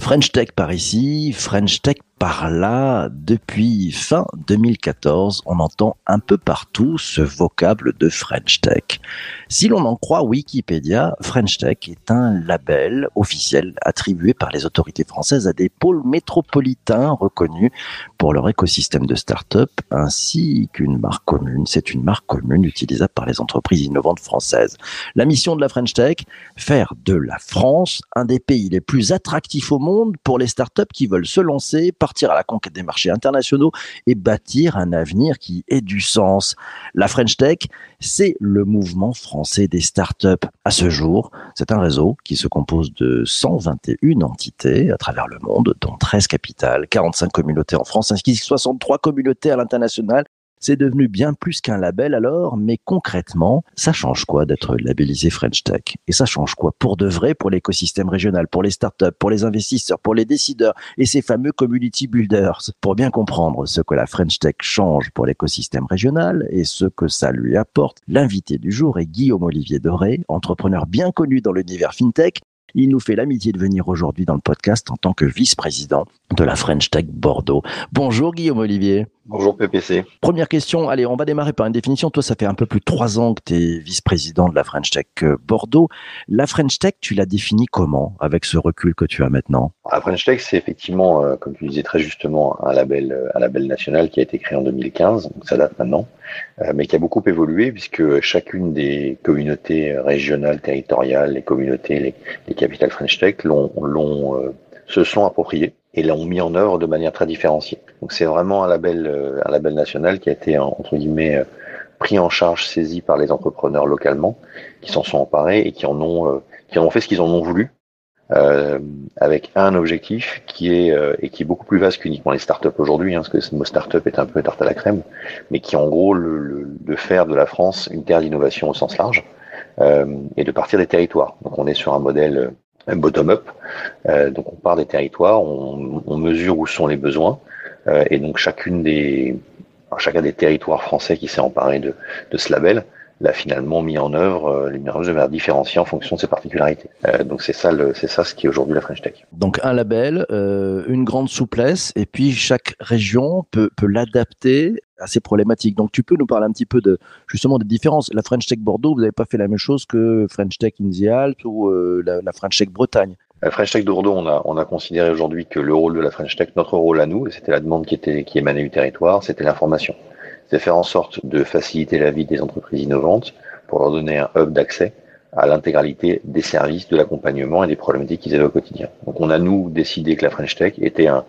French Tech par ici, French Tech par là, depuis fin 2014, on entend un peu partout ce vocable de French Tech. Si l'on en croit Wikipédia, French Tech est un label officiel attribué par les autorités françaises à des pôles métropolitains reconnus pour leur écosystème de start-up ainsi qu'une marque commune. C'est une marque commune utilisable par les entreprises innovantes françaises. La mission de la French Tech, faire de la France un des pays les plus attractifs au monde pour les start-up qui veulent se lancer par partir à la conquête des marchés internationaux et bâtir un avenir qui ait du sens. La French Tech, c'est le mouvement français des startups. À ce jour, c'est un réseau qui se compose de 121 entités à travers le monde, dont 13 capitales, 45 communautés en France, ainsi que 63 communautés à l'international c'est devenu bien plus qu'un label alors, mais concrètement, ça change quoi d'être labellisé French Tech? Et ça change quoi pour de vrai pour l'écosystème régional, pour les startups, pour les investisseurs, pour les décideurs et ces fameux community builders? Pour bien comprendre ce que la French Tech change pour l'écosystème régional et ce que ça lui apporte, l'invité du jour est Guillaume Olivier Doré, entrepreneur bien connu dans l'univers FinTech il nous fait l'amitié de venir aujourd'hui dans le podcast en tant que vice-président de la French Tech Bordeaux. Bonjour Guillaume Olivier. Bonjour PPC. Première question, allez, on va démarrer par une définition. Toi, ça fait un peu plus de trois ans que tu es vice-président de la French Tech euh, Bordeaux. La French Tech, tu l'as définie comment avec ce recul que tu as maintenant? La French Tech, c'est effectivement, euh, comme tu disais très justement, un label, euh, un label national qui a été créé en 2015, donc ça date maintenant, mais qui a beaucoup évolué puisque chacune des communautés régionales, territoriales, les communautés, les, les capitales French Tech l'ont, l'ont se sont appropriées et l'ont mis en œuvre de manière très différenciée. Donc c'est vraiment un label, euh, un label national qui a été entre guillemets euh, pris en charge, saisi par les entrepreneurs localement, qui s'en sont emparés et qui en ont, euh, qui en ont fait ce qu'ils en ont voulu, euh, avec un objectif qui est et qui est beaucoup plus vaste qu'uniquement les startups aujourd'hui, hein, parce que ce mot startup est un peu tarte à la crème, mais qui en gros le, le, de faire de la France une terre d'innovation au sens large et de partir des territoires. Donc on est sur un modèle bottom-up. Euh, donc on part des territoires, on, on, mesure où sont les besoins, euh, et donc chacune des, chacun des territoires français qui s'est emparé de, de ce label l'a finalement mis en œuvre euh, les de manière différenciée en fonction de ses particularités. Euh, donc c'est ça, c'est ça ce qui est aujourd'hui la French Tech. Donc un label, euh, une grande souplesse, et puis chaque région peut, peut l'adapter à ses problématiques. Donc tu peux nous parler un petit peu de justement des différences. La French Tech Bordeaux, vous n'avez pas fait la même chose que French Tech in the ou euh, la, la, French Tech Bretagne? La French Tech Bordeaux, on a, on a considéré aujourd'hui que le rôle de la French Tech, notre rôle à nous, c'était la demande qui était qui émanait du territoire, c'était l'information c'est faire en sorte de faciliter la vie des entreprises innovantes pour leur donner un hub d'accès à l'intégralité des services, de l'accompagnement et des problématiques qu'ils avaient au quotidien. Donc on a nous décidé que la French Tech était un,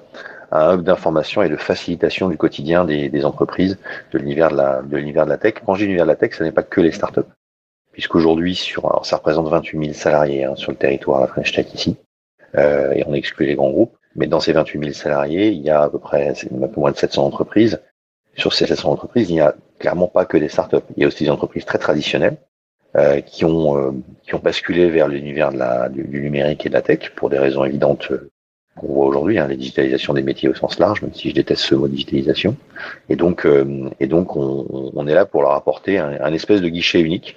un hub d'information et de facilitation du quotidien des, des entreprises de l'univers de la, de l'univers de la tech. Quand dis l'univers de la tech, ce n'est pas que les startups, puisqu'aujourd'hui sur, alors ça représente 28 000 salariés hein, sur le territoire la French Tech ici, euh, et on exclut les grands groupes. Mais dans ces 28 000 salariés, il y a à peu près un peu moins de 700 entreprises sur ces 700 entreprises, il n'y a clairement pas que des startups. Il y a aussi des entreprises très traditionnelles euh, qui ont euh, qui ont basculé vers l'univers de la du, du, numérique et de la tech pour des raisons évidentes euh, qu'on voit aujourd'hui, hein, la digitalisation des métiers au sens large, même si je déteste ce mot digitalisation. Et donc euh, et donc on, est là pour leur apporter un, espèce de guichet unique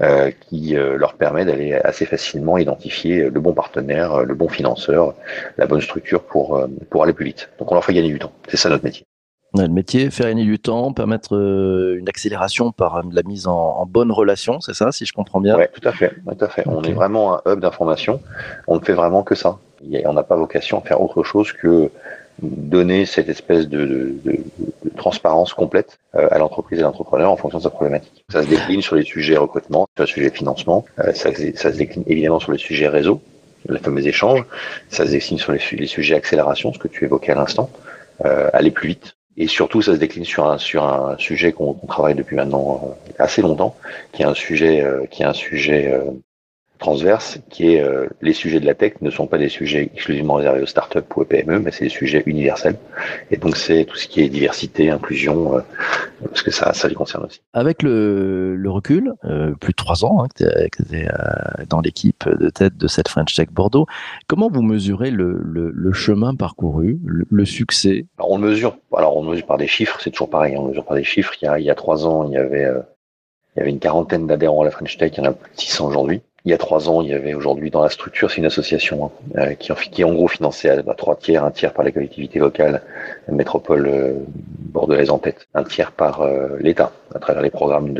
euh, qui leur permet d'aller assez facilement identifier le bon partenaire, le bon financeur, la bonne structure pour pour aller plus vite. Donc on leur fait gagner du temps. C'est ça notre métier. Le métier, faire gagner du temps, permettre euh, une accélération par euh, la mise en, en bonne relation, c'est ça, si je comprends bien? Oui, tout à fait. Tout à fait. On est vraiment un hub d'information. On ne fait vraiment que ça. On n'a pas vocation à faire autre chose que donner cette espèce de, de, de, de transparence complète euh, à l'entreprise et à l'entrepreneur en fonction de sa problématique. Ça se décline sur les sujets recrutement, sur les sujets financement, ça, ça, se décline évidemment sur les sujets réseau, les fameux échanges, ça se décline sur les, les sujets accélération, ce que tu évoquais à l'instant, euh, aller plus vite, et surtout, ça se décline sur un sur un sujet qu'on travaille depuis maintenant euh, assez longtemps, qui est un sujet euh, qui est un sujet euh, transverse, qui est euh, les sujets de la tech ne sont pas des sujets exclusivement réservés aux startups ou aux PME, mais c'est des sujets universels. Et donc c'est tout ce qui est diversité, inclusion, euh, parce que ça, ça les concerne aussi. Avec le, le recul, euh, plus de trois ans hein, que tu es, dans l'équipe de tête de cette French Tech Bordeaux, comment vous mesurez le, le, le chemin parcouru, le, le succès? Alors On le mesure. Alors on mesure par des chiffres, c'est toujours pareil. On mesure par des chiffres. Il y a, il y a trois ans, il y avait Il y avait une quarantaine d'adhérents à la French Tech, il y en a plus de 600 aujourd'hui il y a trois ans, il y avait aujourd'hui dans la structure, c'est une association hein, euh, qui, qui, est en gros financée à, trois tiers, un tiers par les collectivités locales, métropole euh, bordelaise en tête, un tiers par euh, l'État à travers les programmes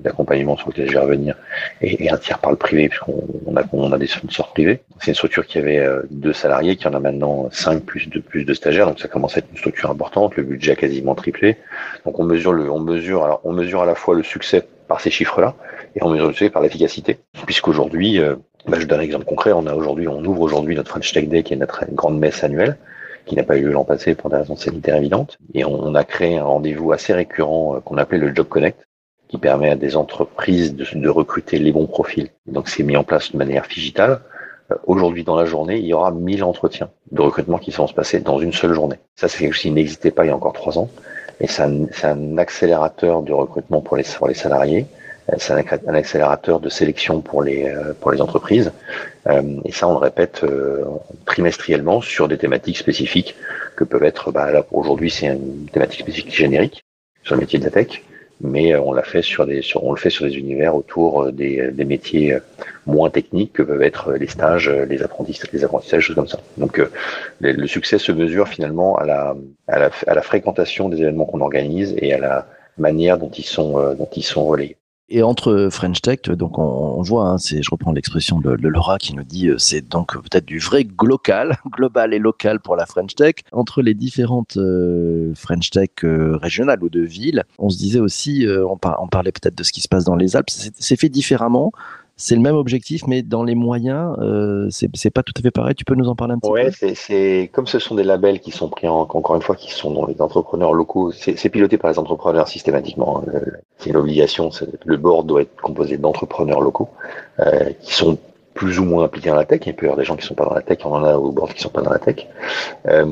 d'accompagnement sur lesquels je vais revenir, et, un tiers par le privé puisqu'on on a, on a des sponsors privés. C'est une structure qui avait deux salariés, qui en a maintenant cinq plus de plus de stagiaires, donc ça commence à être une structure importante. Le budget a quasiment triplé. Donc on mesure le, on mesure alors on mesure à la fois le succès par ces chiffres-là, et on mesure le par l'efficacité, puisqu'aujourd'hui, euh, bah, je donne un exemple concret, on a aujourd'hui, on ouvre aujourd'hui notre French Tech Day, qui est notre grande messe annuelle, qui n'a pas eu lieu l'an passé pour des raisons sanitaires évidentes, et on, a créé un rendez-vous assez récurrent euh, qu'on appelait le Job Connect, qui permet à des entreprises de, recruter les bons profils. Donc c'est mis en place de manière digitale. Euh, aujourd'hui, dans la journée, il y aura 1000 entretiens de recrutement qui vont se passer dans une seule journée. Ça, c'est quelque chose qui n'existait pas il y a encore trois ans. Et c'est un, accélérateur de recrutement pour les, pour les salariés. Euh, c'est un, un, accélérateur de sélection pour les, euh, pour les entreprises. Euh, et ça, on le répète trimestriellement sur des thématiques spécifiques que peuvent être, bah, là, aujourd'hui, c'est une thématique spécifique générique sur le métier de la tech mais on l'a fait sur des sur, on le fait sur des univers autour des, des métiers moins techniques que peuvent être les stages, les apprentissages, les apprentissages, choses comme ça. Donc le, succès se mesure finalement à la, à la, à la fréquentation des événements qu'on organise et à la manière dont ils sont dont ils sont relayés. Et entre French Tech, donc on, voit, hein, c'est, je reprends l'expression de, Laura qui nous dit, euh, c'est donc peut-être du vrai local, global et local pour la French Tech. Entre les différentes euh, French Tech euh, régionales ou de villes, on se disait aussi, on, on, parlait peut-être de ce qui se passe dans les Alpes, c'est fait différemment c'est le même objectif, mais dans les moyens, euh, c'est pas tout à fait pareil. Tu peux nous en parler un petit peu? Ouais, c'est comme ce sont des labels qui sont pris en, encore une fois, qui sont dans les entrepreneurs locaux. C'est piloté par les entrepreneurs systématiquement. Hein. C'est une obligation. Le board doit être composé d'entrepreneurs locaux euh, qui sont plus ou moins impliqués dans la tech. Il peut y avoir des gens qui sont pas dans la tech, on en a au board qui sont pas dans la tech. Euh,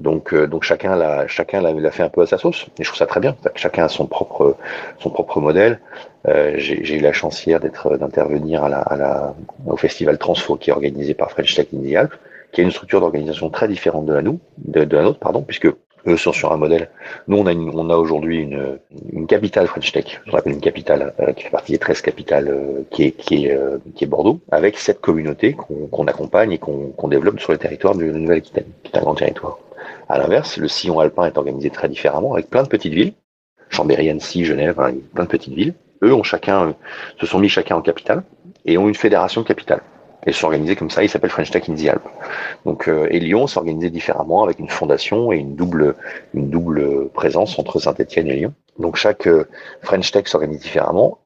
donc, euh, donc chacun l'a, chacun l'a, fait un peu à sa sauce. Et je trouve ça très bien. Chacun a son propre, son propre modèle. Euh, j'ai, eu la chance hier d'être, d'intervenir à la, à la, au festival Transfo qui est organisé par French Tech in the qui a une structure d'organisation très différente de la nous, de la nôtre, pardon, puisque eux sont sur un modèle. Nous, on a, a aujourd'hui une, une capitale French Tech, je rappelle une capitale euh, qui fait partie des 13 capitales euh, qui, est, qui, est, euh, qui est Bordeaux, avec cette communauté qu'on accompagne et qu'on développe sur le territoire de Nouvelle-Aquitaine, qui est un grand territoire. À l'inverse, le sillon alpin est organisé très différemment, avec plein de petites villes, Chambéry, Annecy, Genève, plein de petites villes. Eux ont chacun, se sont mis chacun en capitale et ont une fédération capitale et s'organiser comme ça. Il s'appelle French Tech in the Alpes. Donc, euh, et Lyon s'organisait différemment avec une fondation et une double, une double présence entre Saint-Etienne et Lyon. Donc, chaque euh, French Tech s'organise différemment.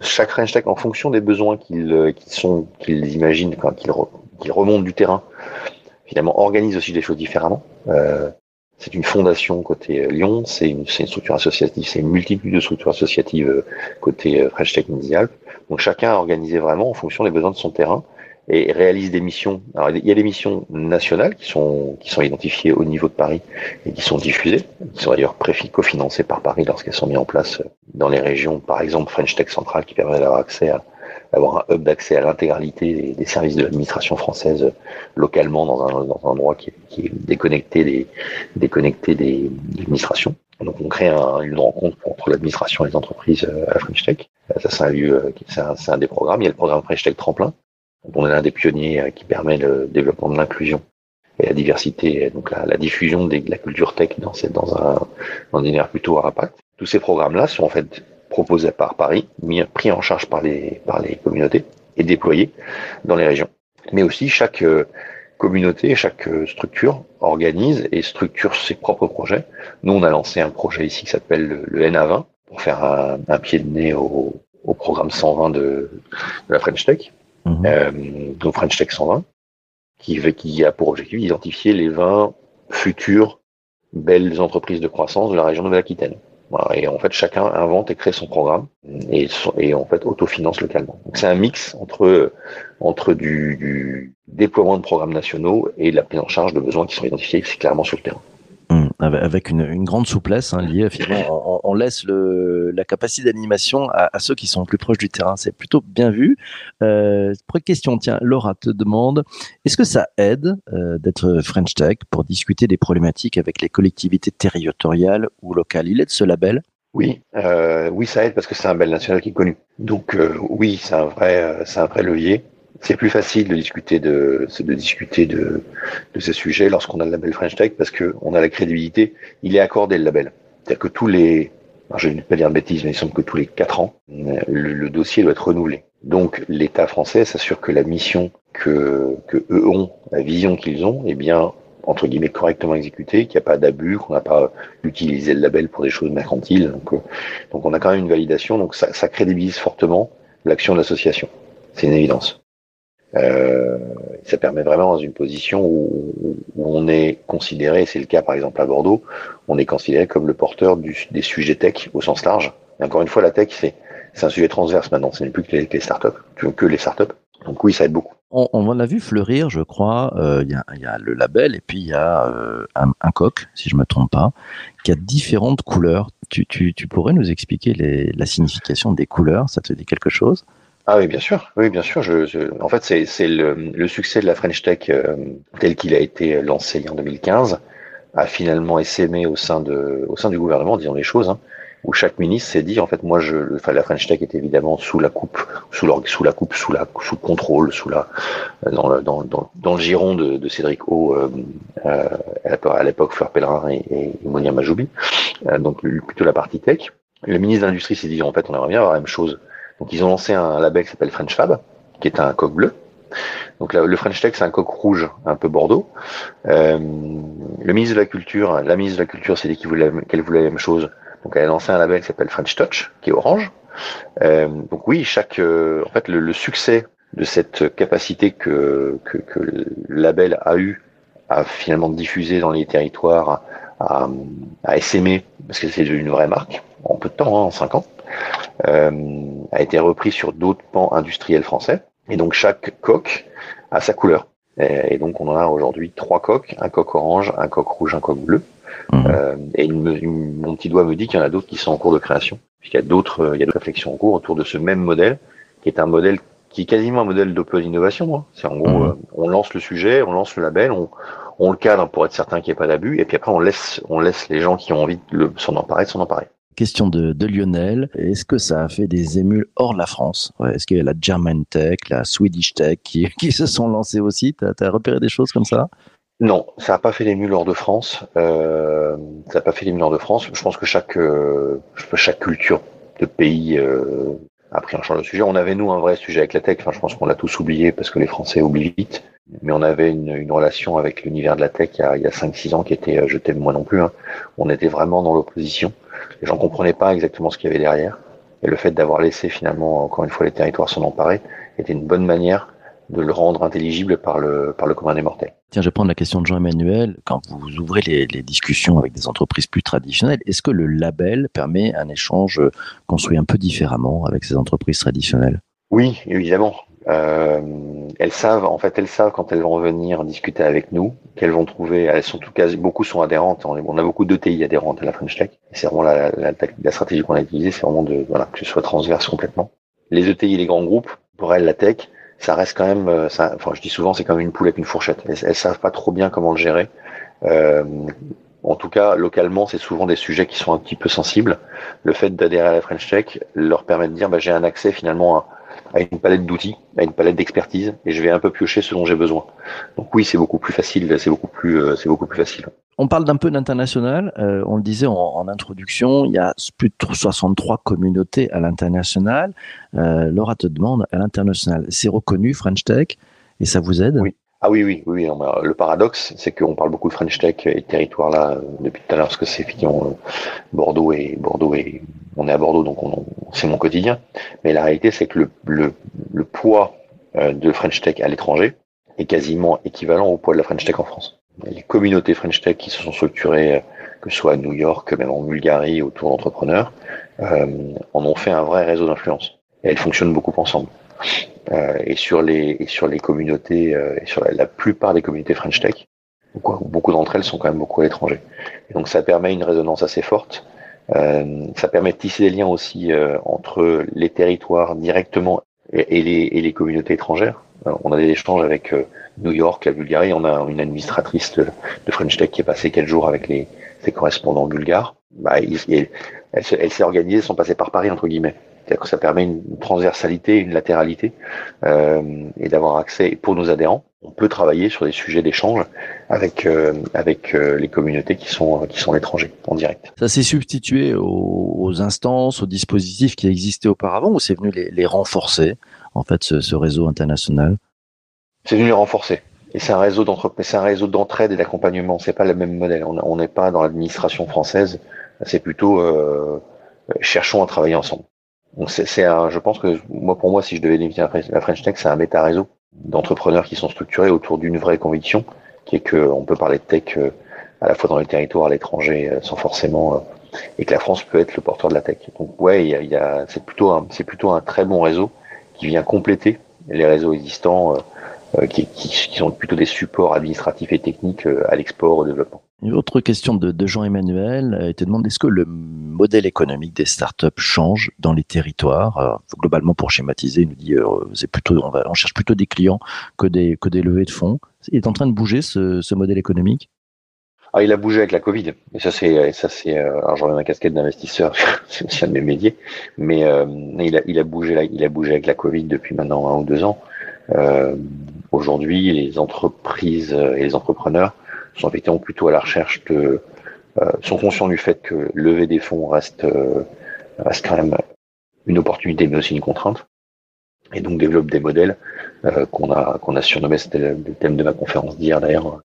Chaque French Tech, en fonction des besoins qu'ils euh, sont, qu'ils imaginent, qu'ils remontent du terrain, finalement, organise aussi des choses différemment. Euh, c'est une fondation côté Lyon, c'est une, une, structure associative, c'est une multitude de structures associatives côté French Tech in the Alpes. Donc chacun a organisé vraiment en fonction des besoins de son terrain et réalise des missions. Alors, il y a des missions nationales qui sont, qui sont identifiées au niveau de Paris et qui sont diffusées, qui sont d'ailleurs cofinancées par Paris lorsqu'elles sont mises en place dans les régions, par exemple French Tech Central qui permet d'avoir accès à avoir un hub d'accès à l'intégralité des, services de l'administration française localement dans un, dans un endroit qui est, qui est déconnecté des, déconnecté des, administrations. Donc on crée un, une rencontre entre l'administration et les entreprises à French Tech. Ça c'est un lieu, c'est un, un, des programmes. Il y a le programme French Tech Tremplin on est l'un des pionniers euh, qui permet le développement de l'inclusion et la diversité, donc la, diffusion de la culture tech dans, dans un, dans plutôt à impact. Tous ces programmes-là sont en fait proposés par Paris, mis, pris en charge par les, par les communautés et déployés dans les régions. Mais aussi chaque euh, communauté, chaque euh, structure organise et structure ses propres projets. Nous, on a lancé un projet ici qui s'appelle le, NA20 pour faire un, pied de nez au, au programme 120 de, de la French Tech Mhm. euh, donc French Tech 120, qui, qui a pour objectif d'identifier les 20 futures belles entreprises de croissance de la région Nouvelle-Aquitaine. Et en fait, chacun invente et crée son programme et, et en fait autofinance localement. Donc c'est un mix entre entre du, du, déploiement de programmes nationaux et la prise en charge de besoins qui sont identifiés clairement sur le terrain. Avec une, une, grande souplesse hein, liée finalement, on, on, laisse le, la capacité d'animation à, à, ceux qui sont plus proches du terrain. C'est plutôt bien vu. Euh, question, tiens, Laura te demande, est-ce que ça aide euh, d'être French Tech pour discuter des problématiques avec les collectivités territoriales ou locales? Il est de ce label? Oui, euh, oui, ça aide parce que c'est un label national qui est connu. Donc euh, oui, c'est un vrai, c'est un vrai levier. C'est plus facile de discuter de, de discuter ces sujets lorsqu'on a le label French Tech parce que on a la crédibilité. Il est accordé le label. C'est-à-dire que tous les, je ne vais pas dire de bêtises, mais il semble que tous les quatre ans, le, dossier doit être renouvelé. Donc l'État français s'assure que la mission que, que eux ont, la vision qu'ils ont, est bien entre guillemets correctement exécutée, qu'il n'y a pas d'abus, qu'on n'a pas utilisé le label pour des choses mercantiles. Donc, euh, donc on a quand même une validation, donc ça, ça crédibilise fortement l'action de l'association. C'est une évidence. Euh, ça permet vraiment dans une position où, on est considéré, c'est le cas par exemple à Bordeaux, on est considéré comme le porteur des sujets tech au sens large. Et encore une fois, la tech, c'est un sujet transverse maintenant, ce n'est plus que les, startups, que les startups. Donc oui, ça aide beaucoup. On, on en a vu fleurir, je crois. Euh, il y, a, le label et puis il y a euh, un, coq, si je me trompe pas, qui a différentes couleurs. Tu, pourrais nous expliquer la signification des couleurs? Ça te dit quelque chose? Ah oui, bien sûr. Oui, bien sûr. Je, je en fait, c'est le, le, succès de la French Tech euh, tel qu'il a été lancé en 2015 a finalement essaimé au sein de, au sein du gouvernement, disons les choses. Hein où chaque ministre s'est dit en fait moi je enfin la French Tech est évidemment sous la coupe sous sous la coupe sous la sous le contrôle sous la dans le dans, dans, dans le giron de, de Cédric O euh, euh, à l'époque Fleur Pellerin et, et Monia Majoubi euh, donc plutôt la partie tech le ministre de l'industrie s'est dit en fait on aimerait bien avoir la même chose donc ils ont lancé un label qui s'appelle French Fab qui est un coq bleu donc le French Tech, c'est un coq rouge, un peu bordeaux. Euh, le ministre de la Culture, la ministre de la Culture s'est dit qu'elle voulait, la même chose. Donc elle a lancé un label qui s'appelle French Touch, qui est orange. Euh, donc oui, chaque, euh, en fait, le, succès de cette capacité que, que, que, le label a eu à finalement diffuser dans les territoires, à, à parce que c'est une vraie marque, en peu de temps, hein, en cinq ans, euh, a été repris sur d'autres pans industriels français. Et donc chaque coq a sa couleur. Et, et donc on en a aujourd'hui trois coqs, un coq orange, un coq rouge, un coq bleu. Mhm. Euh, et mon petit doigt me dit qu'il y en a d'autres qui sont en cours de création, puisqu'il y a d'autres, euh, il y a d'autres réflexions en cours autour de ce même modèle, qui est un modèle qui est quasiment un modèle d'open innovation. Hein. C'est en gros, mhm. euh, on lance le sujet, on lance le label, on, on le cadre pour être certain qu'il n'y ait pas d'abus, et puis après on laisse, on laisse les gens qui ont envie de s'en emparer, de s'en emparer. Question de, Lionel. Est-ce que ça a fait des émules hors de la France? Est-ce qu'il y a la German Tech, la Swedish Tech qui, se sont lancés aussi? Tu as, repéré des choses comme ça? Non, ça n'a pas fait des mules hors de France. Euh, ça n'a pas fait des mules hors de France. Je pense que chaque euh, chaque culture de pays euh, a pris en charge le sujet. On avait nous un vrai sujet avec la tech. Enfin, je pense qu'on l'a tous oublié parce que les Français oublient vite. Mais on avait une, relation avec l'univers de la tech il y a, il y a 5-6 ans qui était, je t'aime moi non plus. Hein. On était vraiment dans l'opposition. Les gens comprenaient pas exactement ce qu'il y avait derrière. Et le fait d'avoir laissé finalement encore une fois les territoires s'en emparer était une bonne manière de le rendre intelligible par le, par le commun des mortels. Tiens, je vais prendre la question de Jean-Emmanuel. Quand vous ouvrez les, les, discussions avec des entreprises plus traditionnelles, est-ce que le label permet un échange construit un peu différemment avec ces entreprises traditionnelles? Oui, évidemment. Euh, elles savent, en fait, elles savent quand elles vont venir discuter avec nous, qu'elles vont trouver, elles sont tout cas, beaucoup sont adhérentes. On a beaucoup d'ETI adhérentes à la French Tech. C'est vraiment la, stratégie qu'on a utilisée, c'est vraiment de, voilà, que ce soit transverse complètement. Les ETI et les grands groupes, pour elles, la tech, ça reste quand même, euh, enfin je dis souvent, c'est comme une poule avec une fourchette. Elles, elles, savent pas trop bien comment le gérer. Euh, en tout cas, localement, c'est souvent des sujets qui sont un petit peu sensibles. Le fait d'adhérer à la French Tech leur permet de dire, bah, j'ai un accès finalement à, à une palette d'outils, à une palette d'expertise, et je vais un peu piocher ce dont j'ai besoin. Donc oui, c'est beaucoup plus facile, c'est beaucoup plus, euh, c'est beaucoup plus facile. On parle d'un peu d'international. Euh, on le disait en, en, introduction, il y a plus de 63 communautés à l'international. Euh, Laura te demande à l'international, c'est reconnu French Tech et ça vous aide? Oui. Ah oui, oui, oui. Non, le paradoxe, c'est qu'on parle beaucoup de French Tech et de territoire là euh, depuis tout à l'heure, parce que c'est effectivement euh, Bordeaux et Bordeaux et on est à Bordeaux, donc on, c'est mon quotidien. Mais la réalité, c'est que le, le, le poids de French Tech à l'étranger est quasiment équivalent au poids de la French Tech en France les communautés French Tech qui se sont structurées, que ce soit à New York, même en Bulgarie, autour d'entrepreneurs, euh, en ont fait un vrai réseau d'influence. Et elles fonctionnent beaucoup ensemble. Euh, et sur les et sur les communautés euh, sur la, la, plupart des communautés French Tech, beaucoup, d'entre elles sont quand même beaucoup à l'étranger. Donc ça permet une résonance assez forte. Euh, ça permet de tisser des liens aussi euh, entre les territoires directement et, les, et les communautés étrangères. on a des échanges avec New York, la Bulgarie. On a une administratrice de, French Tech qui est passée quelques jours avec les, ses correspondants bulgares. Bah, elle, s'est organisée sans passer par Paris entre guillemets. C'est-à-dire que ça permet une transversalité, une latéralité, euh, et d'avoir accès pour nos adhérents. On peut travailler sur des sujets d'échange avec euh, avec euh, les communautés qui sont qui sont l'étranger en direct. Ça s'est substitué aux, instances, aux dispositifs qui existaient auparavant, ou c'est venu les, les, renforcer en fait ce, ce réseau international? C'est venu les renforcer. Et c'est un réseau d'entreprise, c'est un réseau d'entraide et d'accompagnement. C'est pas le même modèle. On n'est pas dans l'administration française. C'est plutôt euh, cherchons à travailler ensemble. C'est, je pense que moi pour moi, si je devais définir la French Tech, c'est un méta réseau d'entrepreneurs qui sont structurés autour d'une vraie conviction, qui est qu'on peut parler de tech euh, à la fois dans les territoires, à l'étranger, euh, sans forcément et que la France peut être le porteur de la tech. Donc ouais, il y a, c'est plutôt un, c'est plutôt un très bon réseau qui vient compléter les réseaux existants euh, qui, qui, sont plutôt des supports administratifs et techniques euh, à l'export, au développement. Une autre question de, de Jean-Emmanuel euh, il te demande est-ce que le modèle économique des startups change dans les territoires? Globalement, pour schématiser, il nous dit c'est plutôt on, va, on, cherche plutôt des clients que des que des levées de fonds. Il est en train de bouger ce, ce modèle économique? Ah, il a bougé avec la Covid. Et ça, c'est, ça, c'est, alors j'en ai ma casquette d'investisseur, c'est un de mes métiers. Mais euh, il a, il a bougé, il a bougé avec la Covid depuis maintenant un ou deux ans. Euh, Aujourd'hui, les entreprises et les entrepreneurs sont plutôt à la recherche de, euh, sont conscients du fait que lever des fonds reste, euh, reste quand même une opportunité, mais aussi une contrainte, et donc développent des modèles euh, qu'on a qu'on a surnommé, c'était le, thème de ma conférence d'hier d'ailleurs,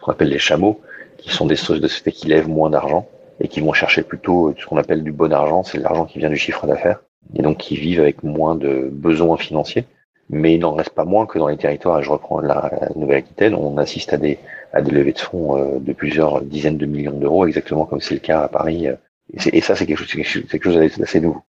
qu'on appelle les chameaux, qui sont des sociétés qui lèvent moins d'argent et qui vont chercher plutôt ce qu'on appelle du bon argent, c'est l'argent qui vient du chiffre d'affaires, et donc qui vivent avec moins de besoins financiers mais il n'en reste pas moins que dans les territoires, et je reprends la, Nouvelle-Aquitaine, on assiste à des, à des levées de fonds euh, de plusieurs dizaines de millions d'euros, exactement comme c'est le cas à Paris. Euh, et, ça, c'est quelque chose, c'est quelque chose d'assez nouveau.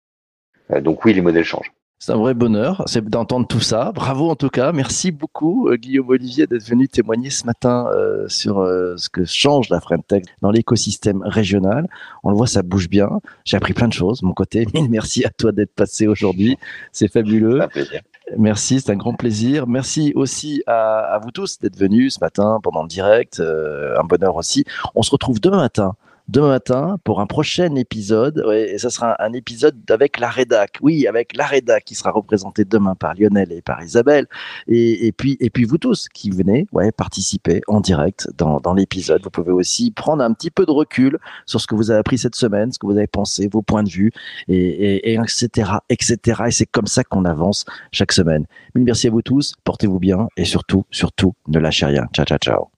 Euh, donc oui, les modèles changent. C'est un vrai bonheur, c'est d'entendre tout ça. Bravo en tout cas. Merci beaucoup Guillaume Olivier d'être venu témoigner ce matin sur ce que change la Tech dans l'écosystème régional. On le voit, ça bouge bien. J'ai appris plein de choses. Mon côté, mille merci à toi d'être passé aujourd'hui. C'est fabuleux. Un plaisir. Merci, c'est un grand plaisir. Merci aussi à, vous tous d'être venus ce matin pendant le direct. Euh, un bonheur aussi. On se retrouve demain matin demain matin pour un prochain épisode. et ça sera un, épisode avec la rédac. Oui, avec la rédac qui sera représentée demain par Lionel et par Isabelle. Et, puis, et puis vous tous qui venez ouais, participer en direct dans, dans l'épisode. Vous pouvez aussi prendre un petit peu de recul sur ce que vous avez appris cette semaine, ce que vous avez pensé, vos points de vue, et, et, etc., etc. Et c'est comme ça qu'on avance chaque semaine. Merci à vous tous. Portez-vous bien et surtout, surtout, ne lâchez rien. Ciao, ciao, ciao.